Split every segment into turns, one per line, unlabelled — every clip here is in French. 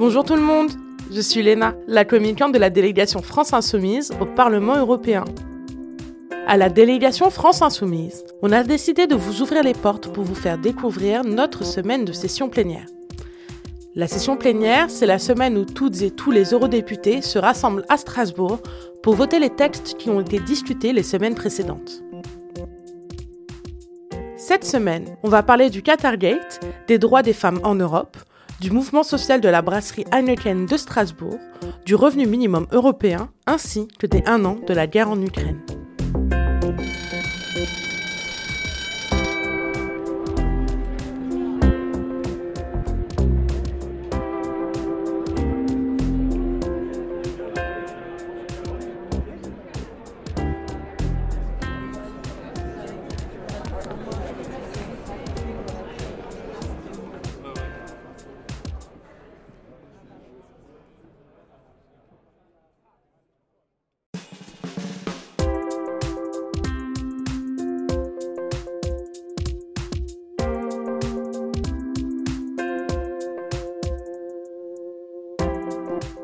Bonjour tout le monde, je suis Léna, la communicante de la délégation France Insoumise au Parlement européen. À la délégation France Insoumise, on a décidé de vous ouvrir les portes pour vous faire découvrir notre semaine de session plénière. La session plénière, c'est la semaine où toutes et tous les eurodéputés se rassemblent à Strasbourg pour voter les textes qui ont été discutés les semaines précédentes. Cette semaine, on va parler du Qatargate, des droits des femmes en Europe, du mouvement social de la brasserie Heineken de Strasbourg, du revenu minimum européen, ainsi que des un an de la guerre en Ukraine.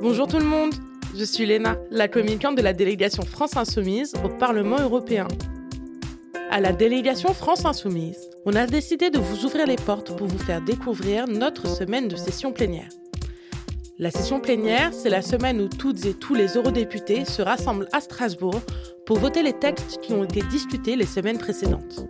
Bonjour tout le monde, je suis Léna, la communicante de la délégation France Insoumise au Parlement européen. À la délégation France Insoumise, on a décidé de vous ouvrir les portes pour vous faire découvrir notre semaine de session plénière. La session plénière, c'est la semaine où toutes et tous les eurodéputés se rassemblent à Strasbourg pour voter les textes qui ont été discutés les semaines précédentes.